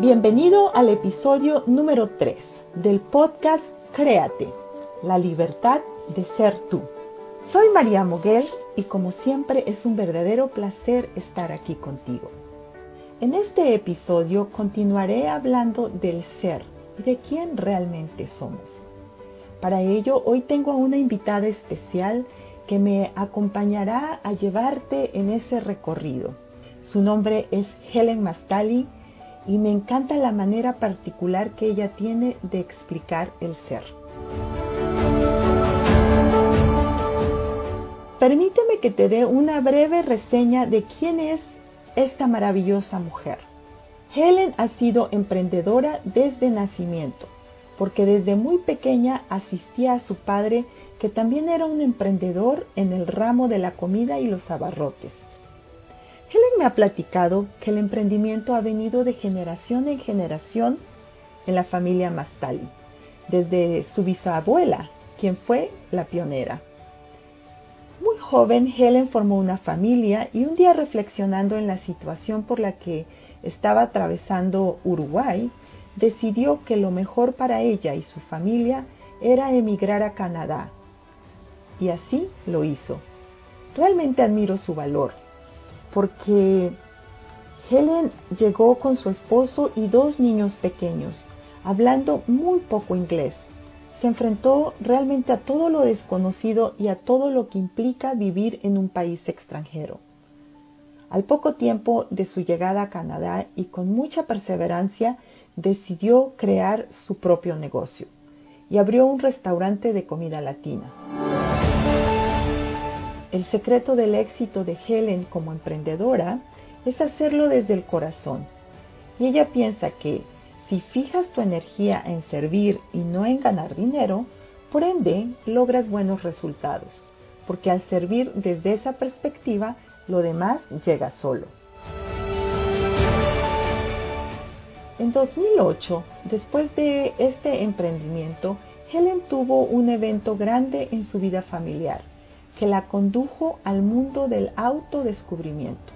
Bienvenido al episodio número 3 del podcast Créate, la libertad de ser tú. Soy María Moguel y como siempre es un verdadero placer estar aquí contigo. En este episodio continuaré hablando del ser y de quién realmente somos. Para ello, hoy tengo a una invitada especial que me acompañará a llevarte en ese recorrido. Su nombre es Helen Mastali y me encanta la manera particular que ella tiene de explicar el ser. Permíteme que te dé una breve reseña de quién es esta maravillosa mujer. Helen ha sido emprendedora desde nacimiento, porque desde muy pequeña asistía a su padre, que también era un emprendedor en el ramo de la comida y los abarrotes. Helen me ha platicado que el emprendimiento ha venido de generación en generación en la familia Mastali, desde su bisabuela, quien fue la pionera. Muy joven, Helen formó una familia y un día reflexionando en la situación por la que estaba atravesando Uruguay, decidió que lo mejor para ella y su familia era emigrar a Canadá. Y así lo hizo. Realmente admiro su valor porque Helen llegó con su esposo y dos niños pequeños, hablando muy poco inglés. Se enfrentó realmente a todo lo desconocido y a todo lo que implica vivir en un país extranjero. Al poco tiempo de su llegada a Canadá y con mucha perseverancia, decidió crear su propio negocio y abrió un restaurante de comida latina. El secreto del éxito de Helen como emprendedora es hacerlo desde el corazón. Y ella piensa que si fijas tu energía en servir y no en ganar dinero, por ende logras buenos resultados, porque al servir desde esa perspectiva, lo demás llega solo. En 2008, después de este emprendimiento, Helen tuvo un evento grande en su vida familiar que la condujo al mundo del autodescubrimiento.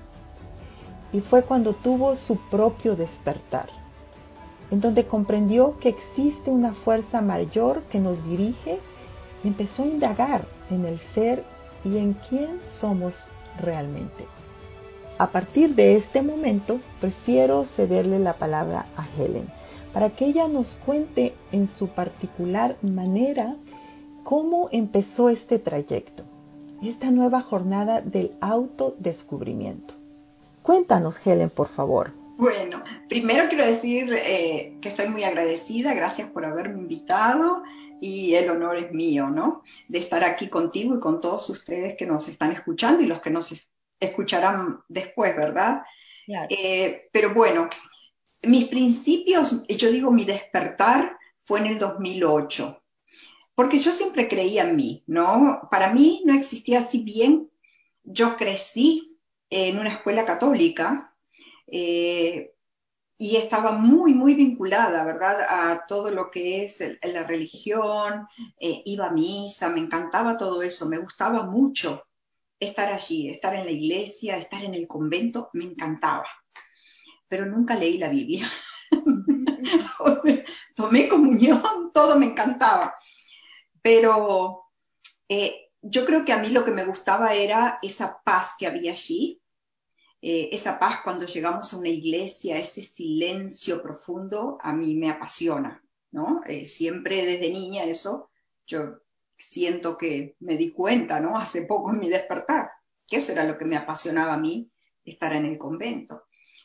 Y fue cuando tuvo su propio despertar, en donde comprendió que existe una fuerza mayor que nos dirige y empezó a indagar en el ser y en quién somos realmente. A partir de este momento, prefiero cederle la palabra a Helen para que ella nos cuente en su particular manera cómo empezó este trayecto esta nueva jornada del autodescubrimiento. Cuéntanos, Helen, por favor. Bueno, primero quiero decir eh, que estoy muy agradecida, gracias por haberme invitado y el honor es mío, ¿no? De estar aquí contigo y con todos ustedes que nos están escuchando y los que nos escucharán después, ¿verdad? Eh, pero bueno, mis principios, yo digo mi despertar fue en el 2008 porque yo siempre creía en mí, ¿no? Para mí no existía así bien. Yo crecí en una escuela católica eh, y estaba muy, muy vinculada, ¿verdad?, a todo lo que es la religión, eh, iba a misa, me encantaba todo eso, me gustaba mucho estar allí, estar en la iglesia, estar en el convento, me encantaba. Pero nunca leí la Biblia. tomé comunión, todo me encantaba pero eh, yo creo que a mí lo que me gustaba era esa paz que había allí, Eh, esa paz cuando llegamos a una iglesia, ese silencio profundo, a mí me apasiona, ¿no? Eh, siempre desde niña eso, yo siento que me di cuenta, ¿no? Hace poco en mi despertar, que eso era lo que me apasionaba a mí, estar en el convento.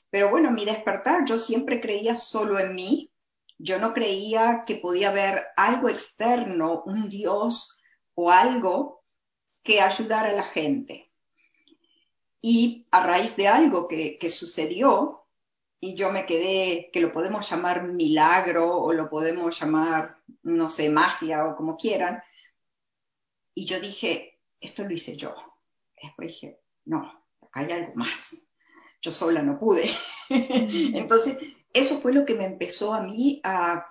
Pero bueno, mi despertar, yo siempre creía solo en mí, yo no creía que podía haber algo externo, un Dios o algo que ayudara a la gente. Y a raíz de algo que, que sucedió, y yo me quedé, que lo podemos llamar milagro o lo podemos llamar, no sé, magia o como quieran, y yo dije, esto lo hice yo. Después dije, no, acá hay algo más. Yo sola no pude. Entonces, eso fue lo que me empezó a mí a,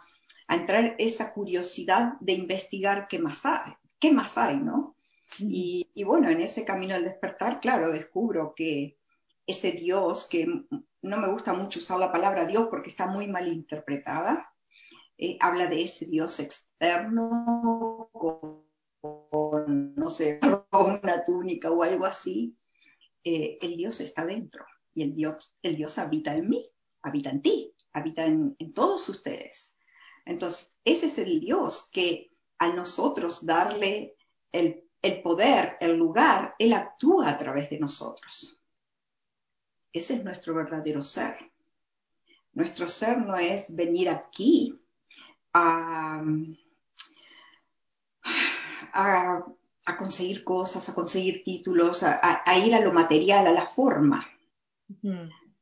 entrar esa curiosidad de investigar qué más hay, qué más hay, ¿no? Y, bueno, en ese camino al despertar, claro, descubro que ese Dios, que no me gusta mucho usar la palabra Dios porque está muy mal interpretada, eh, habla de ese Dios externo con, no sé, una túnica o algo así, eh, el Dios está dentro y el Dios, el Dios habita en mí habita en ti, habita en, todos ustedes. Entonces, ese es el Dios que a nosotros darle el, el poder, el lugar, Él actúa a través de nosotros. Ese es nuestro verdadero ser. Nuestro ser no es venir aquí a, a, conseguir cosas, a conseguir títulos, a, ir a lo material, a la forma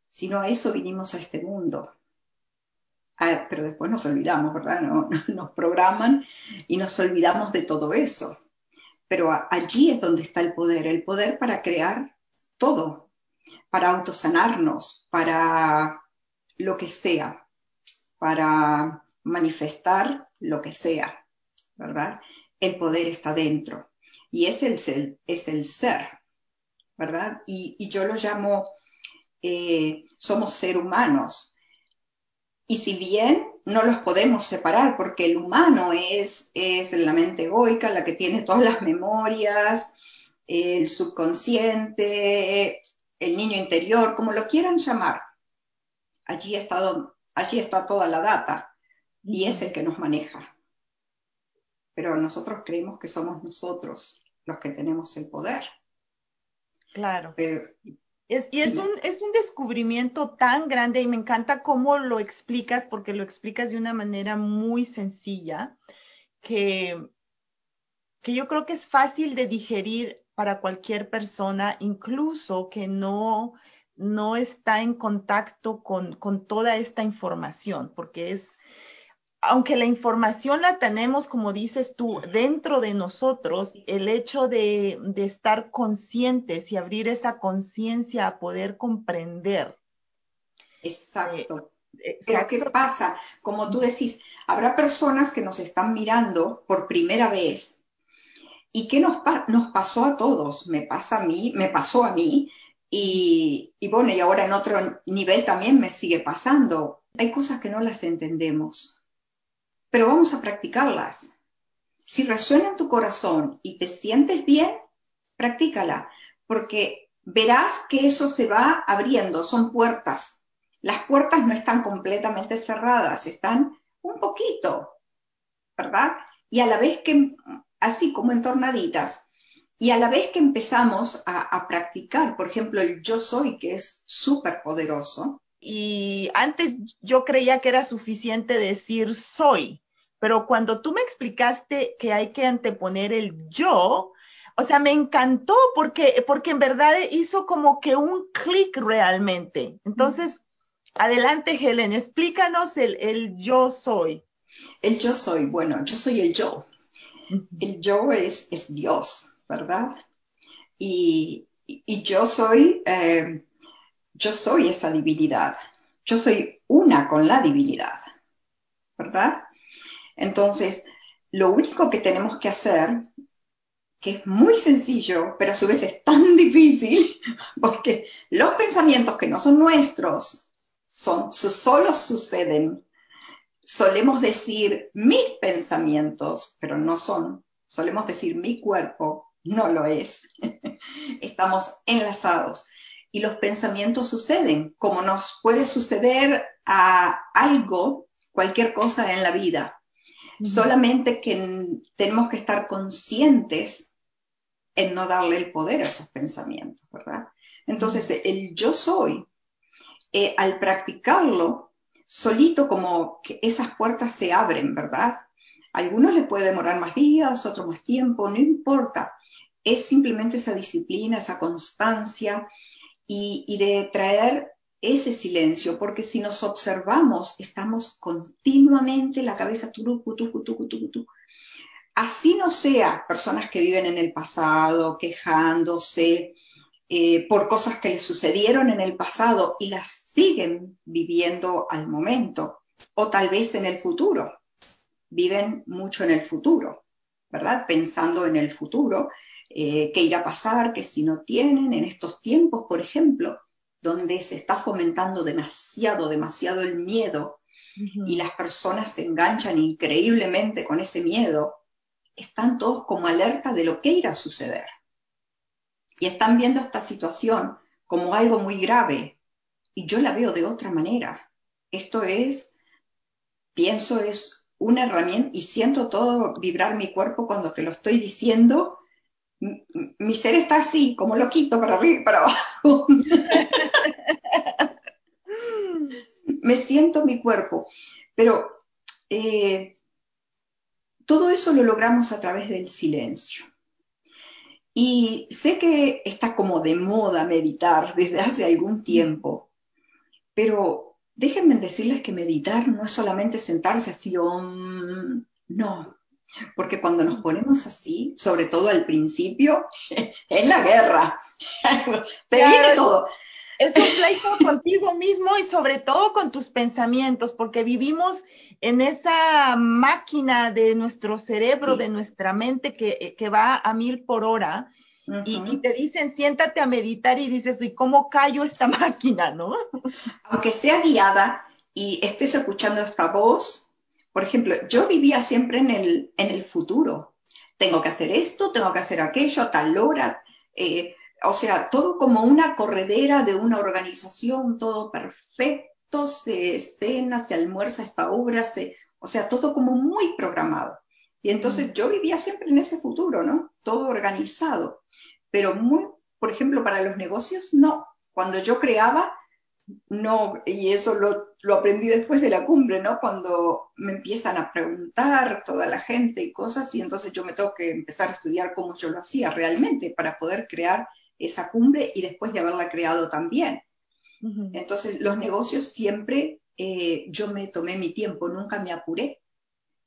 sino a eso vinimos a este mundo. Pero después nos olvidamos, ¿verdad? nos programan y nos olvidamos de todo eso. Pero allí es donde está el poder, el poder para crear todo, para autosanarnos, para lo que sea, para manifestar lo que sea, ¿verdad? El poder está dentro y es el, es el ser, ¿verdad? Y yo lo llamo eh, somos seres humanos. Y si bien no los podemos separar, porque el humano es, es la mente egoica, la que tiene todas las memorias, el subconsciente, el niño interior, como lo quieran llamar. Allí está, allí está toda la data y es el que nos maneja. Pero nosotros creemos que somos nosotros los que tenemos el poder. Claro. Pero, y es un, es un descubrimiento tan grande y me encanta cómo lo explicas, porque lo explicas de una manera muy sencilla, que, que yo creo que es fácil de digerir para cualquier persona, incluso que no, no está en contacto con, con toda esta información, porque es, aunque la información la tenemos, como dices tú, dentro de nosotros, el hecho de, estar conscientes y abrir esa conciencia a poder comprender. Exacto. Eh, Pero ¿qué pasa? Como tú decís, habrá personas que nos están mirando por primera vez. ¿Y qué nos, nos pasó a todos? Me pasa a mí, me pasó a mí. Y, y bueno, y ahora en otro nivel también me sigue pasando. Hay cosas que no las entendemos pero vamos a practicarlas. Si resuena en tu corazón y te sientes bien, practícala, porque verás que eso se va abriendo, son puertas. Las puertas no están completamente cerradas, están un poquito, ¿verdad? Y a la vez que, así como en tornaditas, y a la vez que empezamos a, a practicar, por ejemplo, el yo soy, que es súper poderoso, y antes yo creía que era suficiente decir soy, pero cuando tú me explicaste que hay que anteponer el yo, o sea, me encantó porque, porque en verdad hizo como que un clic realmente. Entonces, adelante, Helen, explícanos el, el yo soy. El yo soy, bueno, yo soy el yo. El yo es, es Dios, ¿verdad? Y, y yo soy, eh, yo soy esa divinidad. Yo soy una con la divinidad, ¿verdad? Entonces, lo único que tenemos que hacer, que es muy sencillo, pero a su vez es tan difícil, porque los pensamientos que no son nuestros, son, solo suceden. Solemos decir mis pensamientos, pero no son. Solemos decir mi cuerpo, no lo es. Estamos enlazados. y los pensamientos suceden, como nos puede suceder a algo, cualquier cosa en la vida. Solamente que tenemos que estar conscientes en no darle el poder a esos pensamientos, ¿verdad? Entonces, el yo soy, eh, al practicarlo, solito como que esas puertas se abren, ¿verdad? algunos les puede demorar más días, otros más tiempo, no importa. Es simplemente esa disciplina, esa constancia y, de traer ese silencio, porque si nos observamos, estamos continuamente la cabeza turucu, tucu, tucu, tucu, tucu. Así no sea personas que viven en el pasado, quejándose eh, por cosas que les sucedieron en el pasado y las siguen viviendo al momento, o tal vez en el futuro viven mucho en el futuro, ¿verdad? Pensando en el futuro, eh, qué irá a pasar, que si no tienen, en estos tiempos, por ejemplo, donde se está fomentando demasiado, demasiado el miedo y las personas se enganchan increíblemente con ese miedo, están todos como alerta de lo que irá a suceder. Y están viendo esta situación como algo muy grave. Y yo la veo de otra manera. Esto es, pienso, es una herramienta y siento todo vibrar mi cuerpo cuando te lo estoy diciendo. Mi ser está así, como loquito, para arriba y para abajo. Me siento mi cuerpo. Pero eh, todo eso lo logramos a través del silencio. Y sé que está como de moda meditar desde hace algún tiempo, pero déjenme decirles que meditar no es solamente sentarse así, no, porque cuando nos ponemos así, sobre todo al principio, es la guerra, te viene todo. Es un pleito contigo mismo y sobre todo con tus pensamientos, porque vivimos en esa máquina de nuestro cerebro, de nuestra mente que, que va a mil por hora y, te dicen, siéntate a meditar y dices, ¿y cómo callo esta máquina, no? Aunque sea guiada y estés escuchando esta voz, por ejemplo, yo vivía siempre en el, en el futuro. Tengo que hacer esto, tengo que hacer aquello a tal hora. Eh, o sea, todo como una corredera de una organización, todo perfecto, se cena, se almuerza esta obra, se, o sea, todo como muy programado. Y entonces mm. yo vivía siempre en ese futuro, ¿no? Todo organizado. Pero muy, por ejemplo, para los negocios, no. Cuando yo creaba, no, y eso lo, lo, aprendí después de la cumbre, ¿no? Cuando me empiezan a preguntar toda la gente y cosas, y entonces yo me tengo que empezar a estudiar cómo yo lo hacía realmente para poder crear esa cumbre y después de haberla creado también. Entonces, los negocios siempre eh, yo me tomé mi tiempo, nunca me apuré.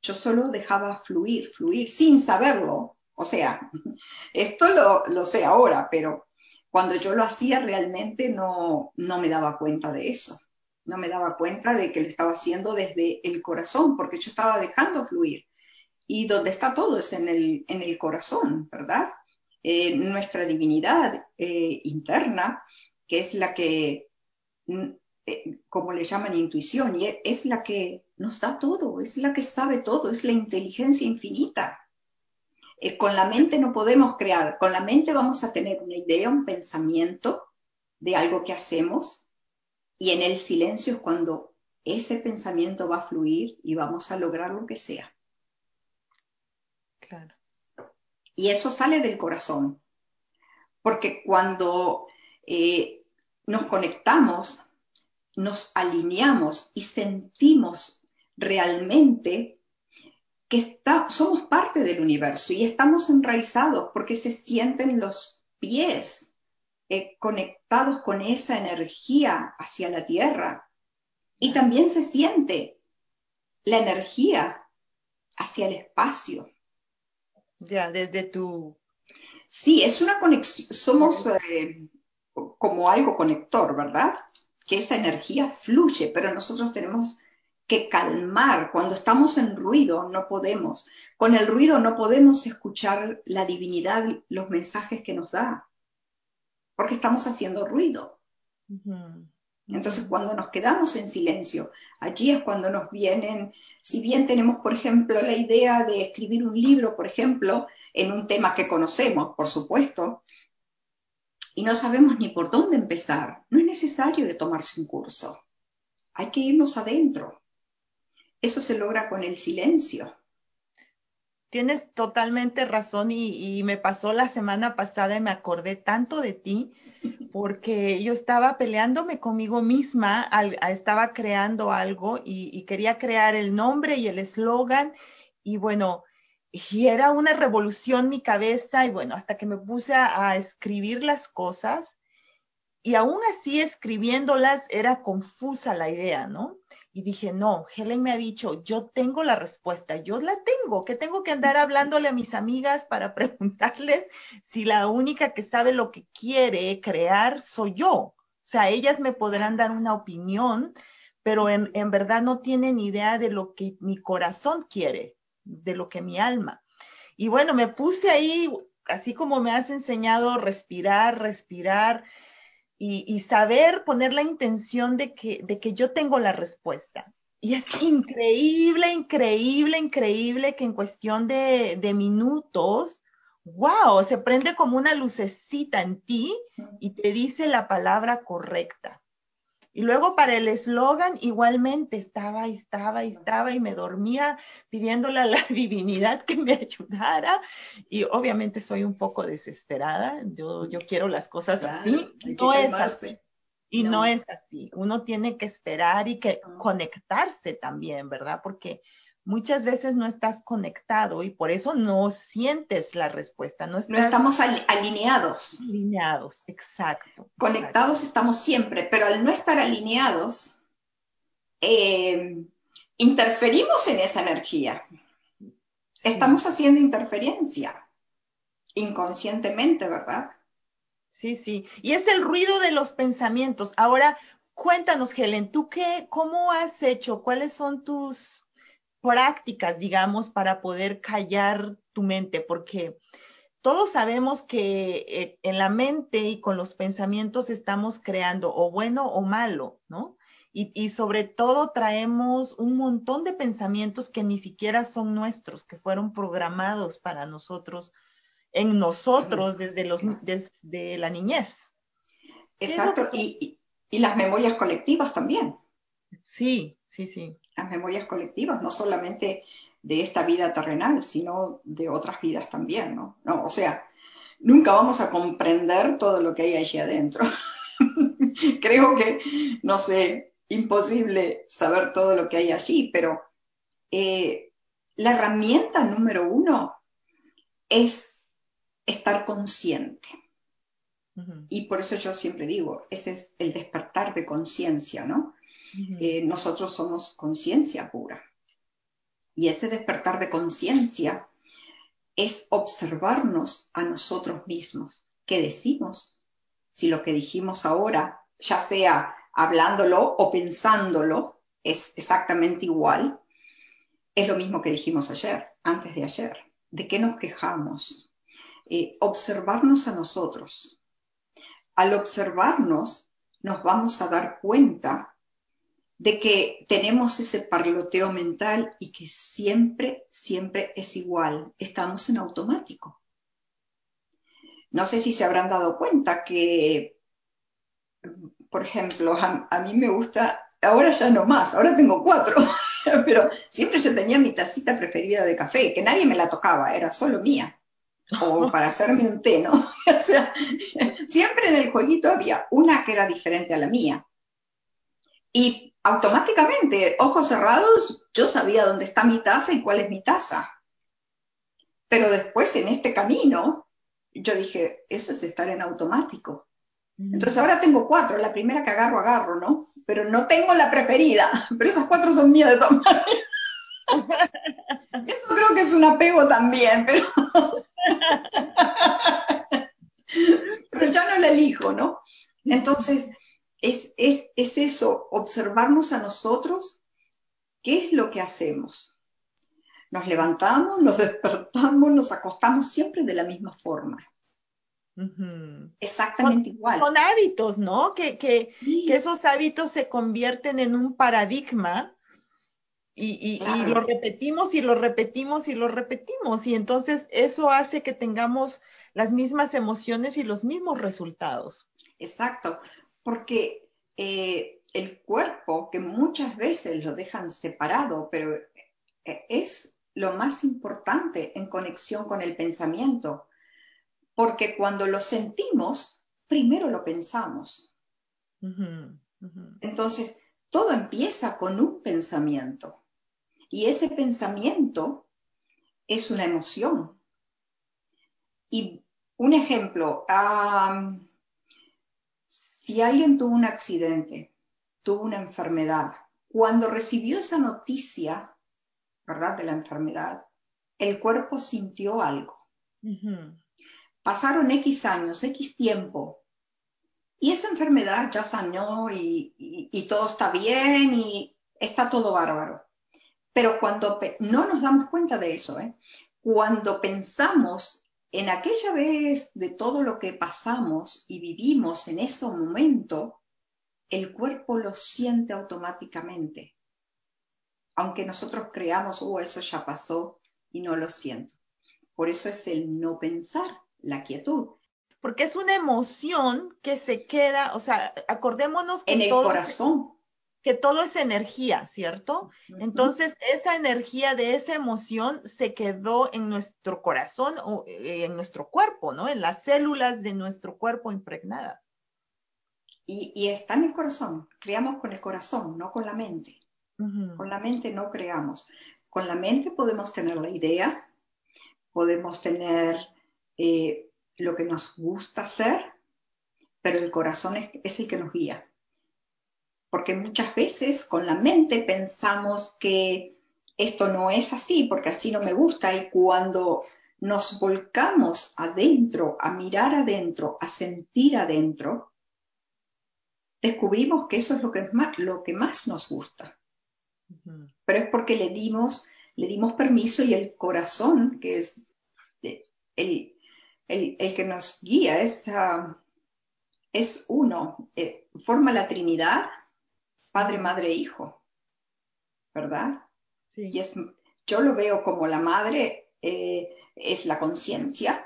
Yo solo dejaba fluir, fluir, sin saberlo. O sea, esto lo, lo sé ahora, pero cuando yo lo hacía realmente no, no me daba cuenta de eso. No me daba cuenta de que lo estaba haciendo desde el corazón, porque yo estaba dejando fluir. Y donde está todo es en el, en el corazón, ¿verdad? Eh, nuestra divinidad eh, interna, que es la que mm, eh, como le llaman intuición, y es la que nos da todo, es la que sabe todo, es la inteligencia infinita. Eh, con la mente no podemos crear, con la mente vamos a tener una idea, un pensamiento de algo que hacemos, y en el silencio es cuando ese pensamiento va a fluir y vamos a lograr lo que sea. Claro. Y eso sale del corazón, porque cuando eh, nos conectamos nos alineamos y sentimos realmente que está, somos parte del universo y estamos enraizados porque se sienten los pies eh, conectados con esa energía hacia la tierra. Y también se siente la energía hacia el espacio. Ya, desde tu... Sí, es una conexión, somos eh, como algo conector, ¿verdad? que esa energía fluye, pero nosotros tenemos que calmar. Cuando estamos en ruido no podemos. Con el ruido no podemos escuchar la divinidad, los mensajes que nos da, porque estamos haciendo ruido. Entonces, cuando nos quedamos en silencio, allí es cuando nos vienen, si bien tenemos, por ejemplo, la idea de escribir un libro, por ejemplo, en un tema que conocemos, por supuesto, y no sabemos ni por dónde empezar, no es necesario de tomarse un curso. Hay que irnos adentro. Eso se logra con el silencio. Tienes totalmente razón y, me pasó la semana pasada y me acordé tanto de ti porque yo estaba peleándome conmigo misma, estaba creando algo y, y, quería crear el nombre y el eslogan y bueno, y era una revolución mi cabeza y bueno, hasta que me puse a, a escribir las cosas y aún así escribiéndolas era confusa la idea, ¿no? Y dije, no, Helen me ha dicho, yo tengo la respuesta, yo la tengo, que tengo que andar hablándole a mis amigas para preguntarles si la única que sabe lo que quiere crear soy yo. O sea, ellas me podrán dar una opinión, pero en, en verdad no tienen idea de lo que mi corazón quiere, de lo que mi alma. Y bueno, me puse ahí, así como me has enseñado, respirar, respirar y, saber poner la intención de que, de que yo tengo la respuesta. Y es increíble, increíble, increíble que en cuestión de, de minutos, wow, se prende como una lucecita en ti y te dice la palabra correcta. Y luego para el eslogan, igualmente estaba y estaba y estaba y me dormía pidiéndole a la divinidad que me ayudara. Y obviamente soy un poco desesperada. Yo, yo quiero las cosas claro, así. No es así. Y no. no. es así. Uno tiene que esperar y que no. conectarse también, ¿verdad? Porque muchas veces no estás conectado y por eso no sientes la respuesta. No, estás no estamos al, alineados. Alineados, exacto. Conectados exacto. estamos siempre, pero al no estar alineados, eh, interferimos en esa energía. Sí. Estamos haciendo interferencia inconscientemente, ¿verdad? Sí, sí. Y es el ruido de los pensamientos. Ahora, cuéntanos, Helen, ¿tú qué, cómo has hecho? ¿Cuáles son tus prácticas, digamos, para poder callar tu mente, porque todos sabemos que eh, en la mente y con los pensamientos estamos creando o bueno o malo, ¿no? Y, y, sobre todo traemos un montón de pensamientos que ni siquiera son nuestros, que fueron programados para nosotros, en nosotros desde, los, desde la niñez. Exacto, que... y, y las memorias colectivas también. Sí, sí, sí las memorias colectivas, no solamente de esta vida terrenal, sino de otras vidas también, ¿no? no o sea, nunca vamos a comprender todo lo que hay allí adentro. Creo que, no sé, imposible saber todo lo que hay allí, pero eh, la herramienta número uno es estar consciente. Uh -huh. Y por eso yo siempre digo, ese es el despertar de conciencia, ¿no? Eh, nosotros somos conciencia pura. Y ese despertar de conciencia es observarnos a nosotros mismos. ¿Qué decimos? Si lo que dijimos ahora, ya sea hablándolo o pensándolo, es exactamente igual, es lo mismo que dijimos ayer, antes de ayer. ¿De qué nos quejamos? Eh, observarnos a nosotros. Al observarnos, nos vamos a dar cuenta de que tenemos ese parloteo mental y que siempre, siempre es igual, estamos en automático. No sé si se habrán dado cuenta que, por ejemplo, a, a mí me gusta, ahora ya no más, ahora tengo cuatro, pero siempre yo tenía mi tacita preferida de café, que nadie me la tocaba, era solo mía o para hacerme un té, ¿no? O sea, siempre en el jueguito había una que era diferente a la mía. Y automáticamente, ojos cerrados, yo sabía dónde está mi taza y cuál es mi taza. Pero después en este camino, yo dije, eso es estar en automático. Entonces ahora tengo cuatro, la primera que agarro, agarro, ¿no? Pero no tengo la preferida, pero esas cuatro son mías de tomar. Eso creo que es un apego también, pero... pero ya no la elijo, ¿no? Entonces, es, es, es eso, observarnos a nosotros, qué es lo que hacemos. Nos levantamos, nos despertamos, nos acostamos siempre de la misma forma. Uh -huh. Exactamente son, igual. Son hábitos, ¿no? Que, que, sí. que, esos hábitos se convierten en un paradigma y, y, claro. y, lo repetimos y lo repetimos y lo repetimos. Y entonces eso hace que tengamos las mismas emociones y los mismos resultados. Exacto, porque eh, el cuerpo, que muchas veces lo dejan separado, pero eh, es lo más importante en conexión con el pensamiento, porque cuando lo sentimos, primero lo pensamos. Entonces, todo empieza con un pensamiento y ese pensamiento es una emoción. Y un ejemplo, si alguien tuvo un accidente, tuvo una enfermedad, cuando recibió esa noticia, ¿verdad? De la enfermedad, el cuerpo sintió algo. Pasaron X años, X tiempo, y esa enfermedad ya sanó y, todo está bien y está todo bárbaro. Pero cuando no nos damos cuenta de eso, ¿eh? cuando pensamos en aquella vez de todo lo que pasamos y vivimos en ese momento, el cuerpo lo siente automáticamente. Aunque nosotros creamos, oh, eso ya pasó y no lo siento. Por eso es el no pensar, la quietud. Porque es una emoción que se queda, o sea, acordémonos que en el corazón. Que todo es energía, ¿cierto? Entonces, esa energía de esa emoción se quedó en nuestro corazón o eh, en nuestro cuerpo, ¿no? En las células de nuestro cuerpo impregnadas. Y, está en el corazón. Creamos con el corazón, no con la mente. Con la mente no creamos. Con la mente podemos tener la idea, podemos tener eh, lo que nos gusta hacer, pero el corazón es, el que nos guía. Porque muchas veces con la mente pensamos que esto no es así, porque así no me gusta, y cuando nos volcamos adentro, a mirar adentro, a sentir adentro, descubrimos que eso es lo que más, lo que más nos gusta. Pero es porque le dimos, le dimos permiso y el corazón, que es el, el, que nos guía, es, ah, es uno, eh, forma la Trinidad, Padre, Madre, Hijo, ¿verdad? Sí. Y es, yo lo veo como la madre eh, es la conciencia,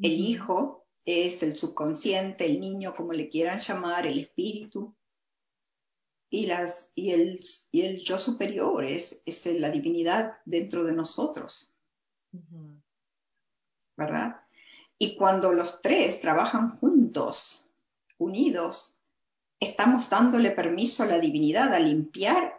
el hijo es el subconsciente, el niño, como le quieran llamar, el espíritu, y, las, y, el, y el yo superior es, es la divinidad dentro de nosotros. ¿Verdad? Y cuando los tres trabajan juntos, unidos, estamos dándole permiso a la divinidad a limpiar,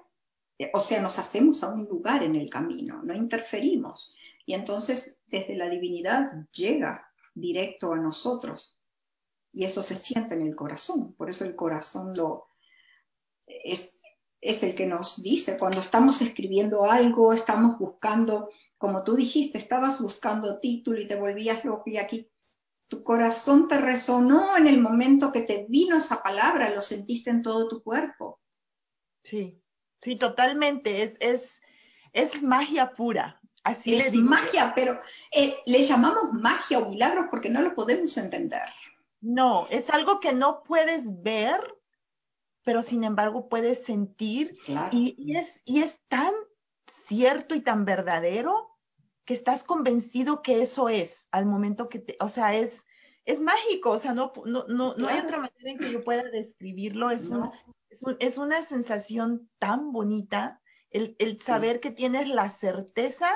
eh, o sea, nos hacemos a un lugar en el camino, no interferimos. Y entonces desde la divinidad llega directo a nosotros. Y eso se siente en el corazón. Por eso el corazón lo, es, es el que nos dice, cuando estamos escribiendo algo, estamos buscando como tú dijiste, estabas buscando título y te volvías loco y aquí tu corazón te resonó en el momento que te vino esa palabra, lo sentiste en todo tu cuerpo. Sí, sí, totalmente. Es, es, es magia pura. Así es magia, pero eh, le llamamos magia o milagros porque no lo podemos entender. No, es algo que no puedes ver, pero sin embargo puedes sentir. Y, es, y es tan cierto y tan verdadero que estás convencido que eso es al momento que te, o sea, es, es mágico, o sea, no, no, no, no hay otra manera en que yo pueda describirlo, es, es, una sensación tan bonita el, el saber que tienes la certeza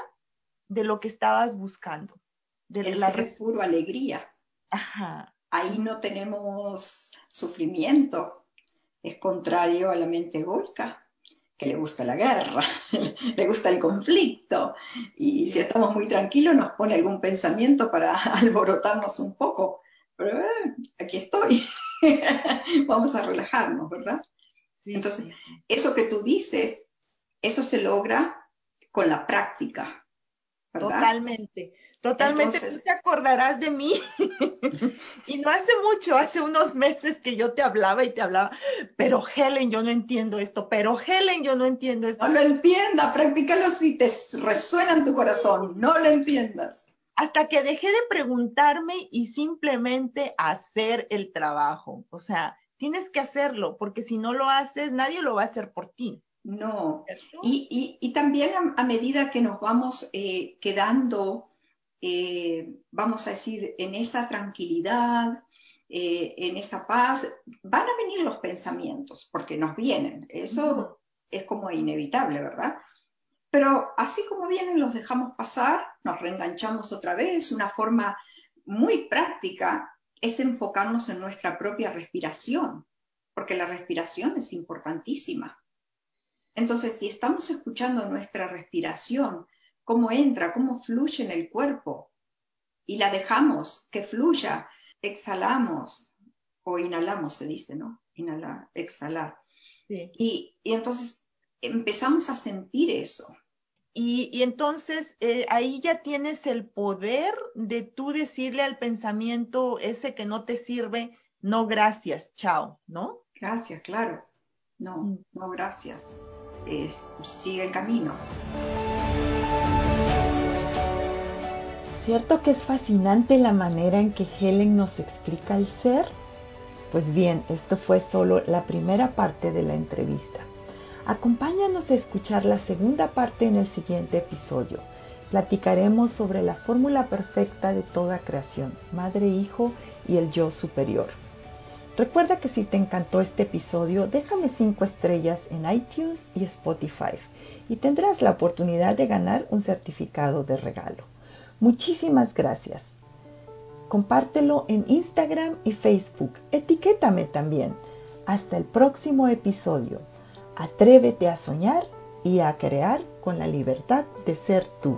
de lo que estabas buscando. De el la ser puro alegría. Ajá. Ahí no tenemos sufrimiento, es contrario a la mente egoica que le gusta la guerra, le gusta el conflicto, y si estamos muy tranquilos nos pone algún pensamiento para alborotarnos un poco, pero eh, aquí estoy, vamos a relajarnos, ¿verdad? Entonces, eso que tú dices, eso se logra con la práctica, ¿verdad? Totalmente. Totalmente, tú te acordarás de mí. y no hace mucho, hace unos meses que yo te hablaba y te hablaba, pero Helen, yo no entiendo esto, pero Helen, yo no entiendo esto. No lo entiendas, practícalo si te resuena en tu corazón, no lo entiendas. Hasta que dejé de preguntarme y simplemente hacer el trabajo. O sea, tienes que hacerlo, porque si no lo haces, nadie lo va a hacer por ti. No. Y, y, también a, medida que nos vamos eh, quedando eh, vamos a decir, en esa tranquilidad, eh, en esa paz, van a venir los pensamientos, porque nos vienen. Eso es como inevitable, ¿verdad? Pero así como vienen, los dejamos pasar, nos reenganchamos otra vez. Una forma muy práctica es enfocarnos en nuestra propia respiración, porque la respiración es importantísima. Entonces, si estamos escuchando nuestra respiración, cómo entra, cómo fluye en el cuerpo, y la dejamos que fluya, exhalamos o inhalamos, se dice, ¿no? Inhalar, exhalar. Y, entonces empezamos a sentir eso. Y, entonces eh, ahí ya tienes el poder de tú decirle al pensamiento ese que no te sirve, no gracias, chao, ¿no? Gracias, claro. No, mm. no gracias. Sigue el camino. ¿Cierto que es fascinante la manera en que Helen nos explica el ser? Pues bien, esto fue solo la primera parte de la entrevista. Acompáñanos a escuchar la segunda parte en el siguiente episodio. Platicaremos sobre la fórmula perfecta de toda creación, madre, hijo y el yo superior. Recuerda que si te encantó este episodio, déjame 5 estrellas en iTunes y Spotify y tendrás la oportunidad de ganar un certificado de regalo. Muchísimas gracias. Compártelo en Instagram y Facebook. Etiquétame también. Hasta el próximo episodio. Atrévete a soñar y a crear con la libertad de ser tú.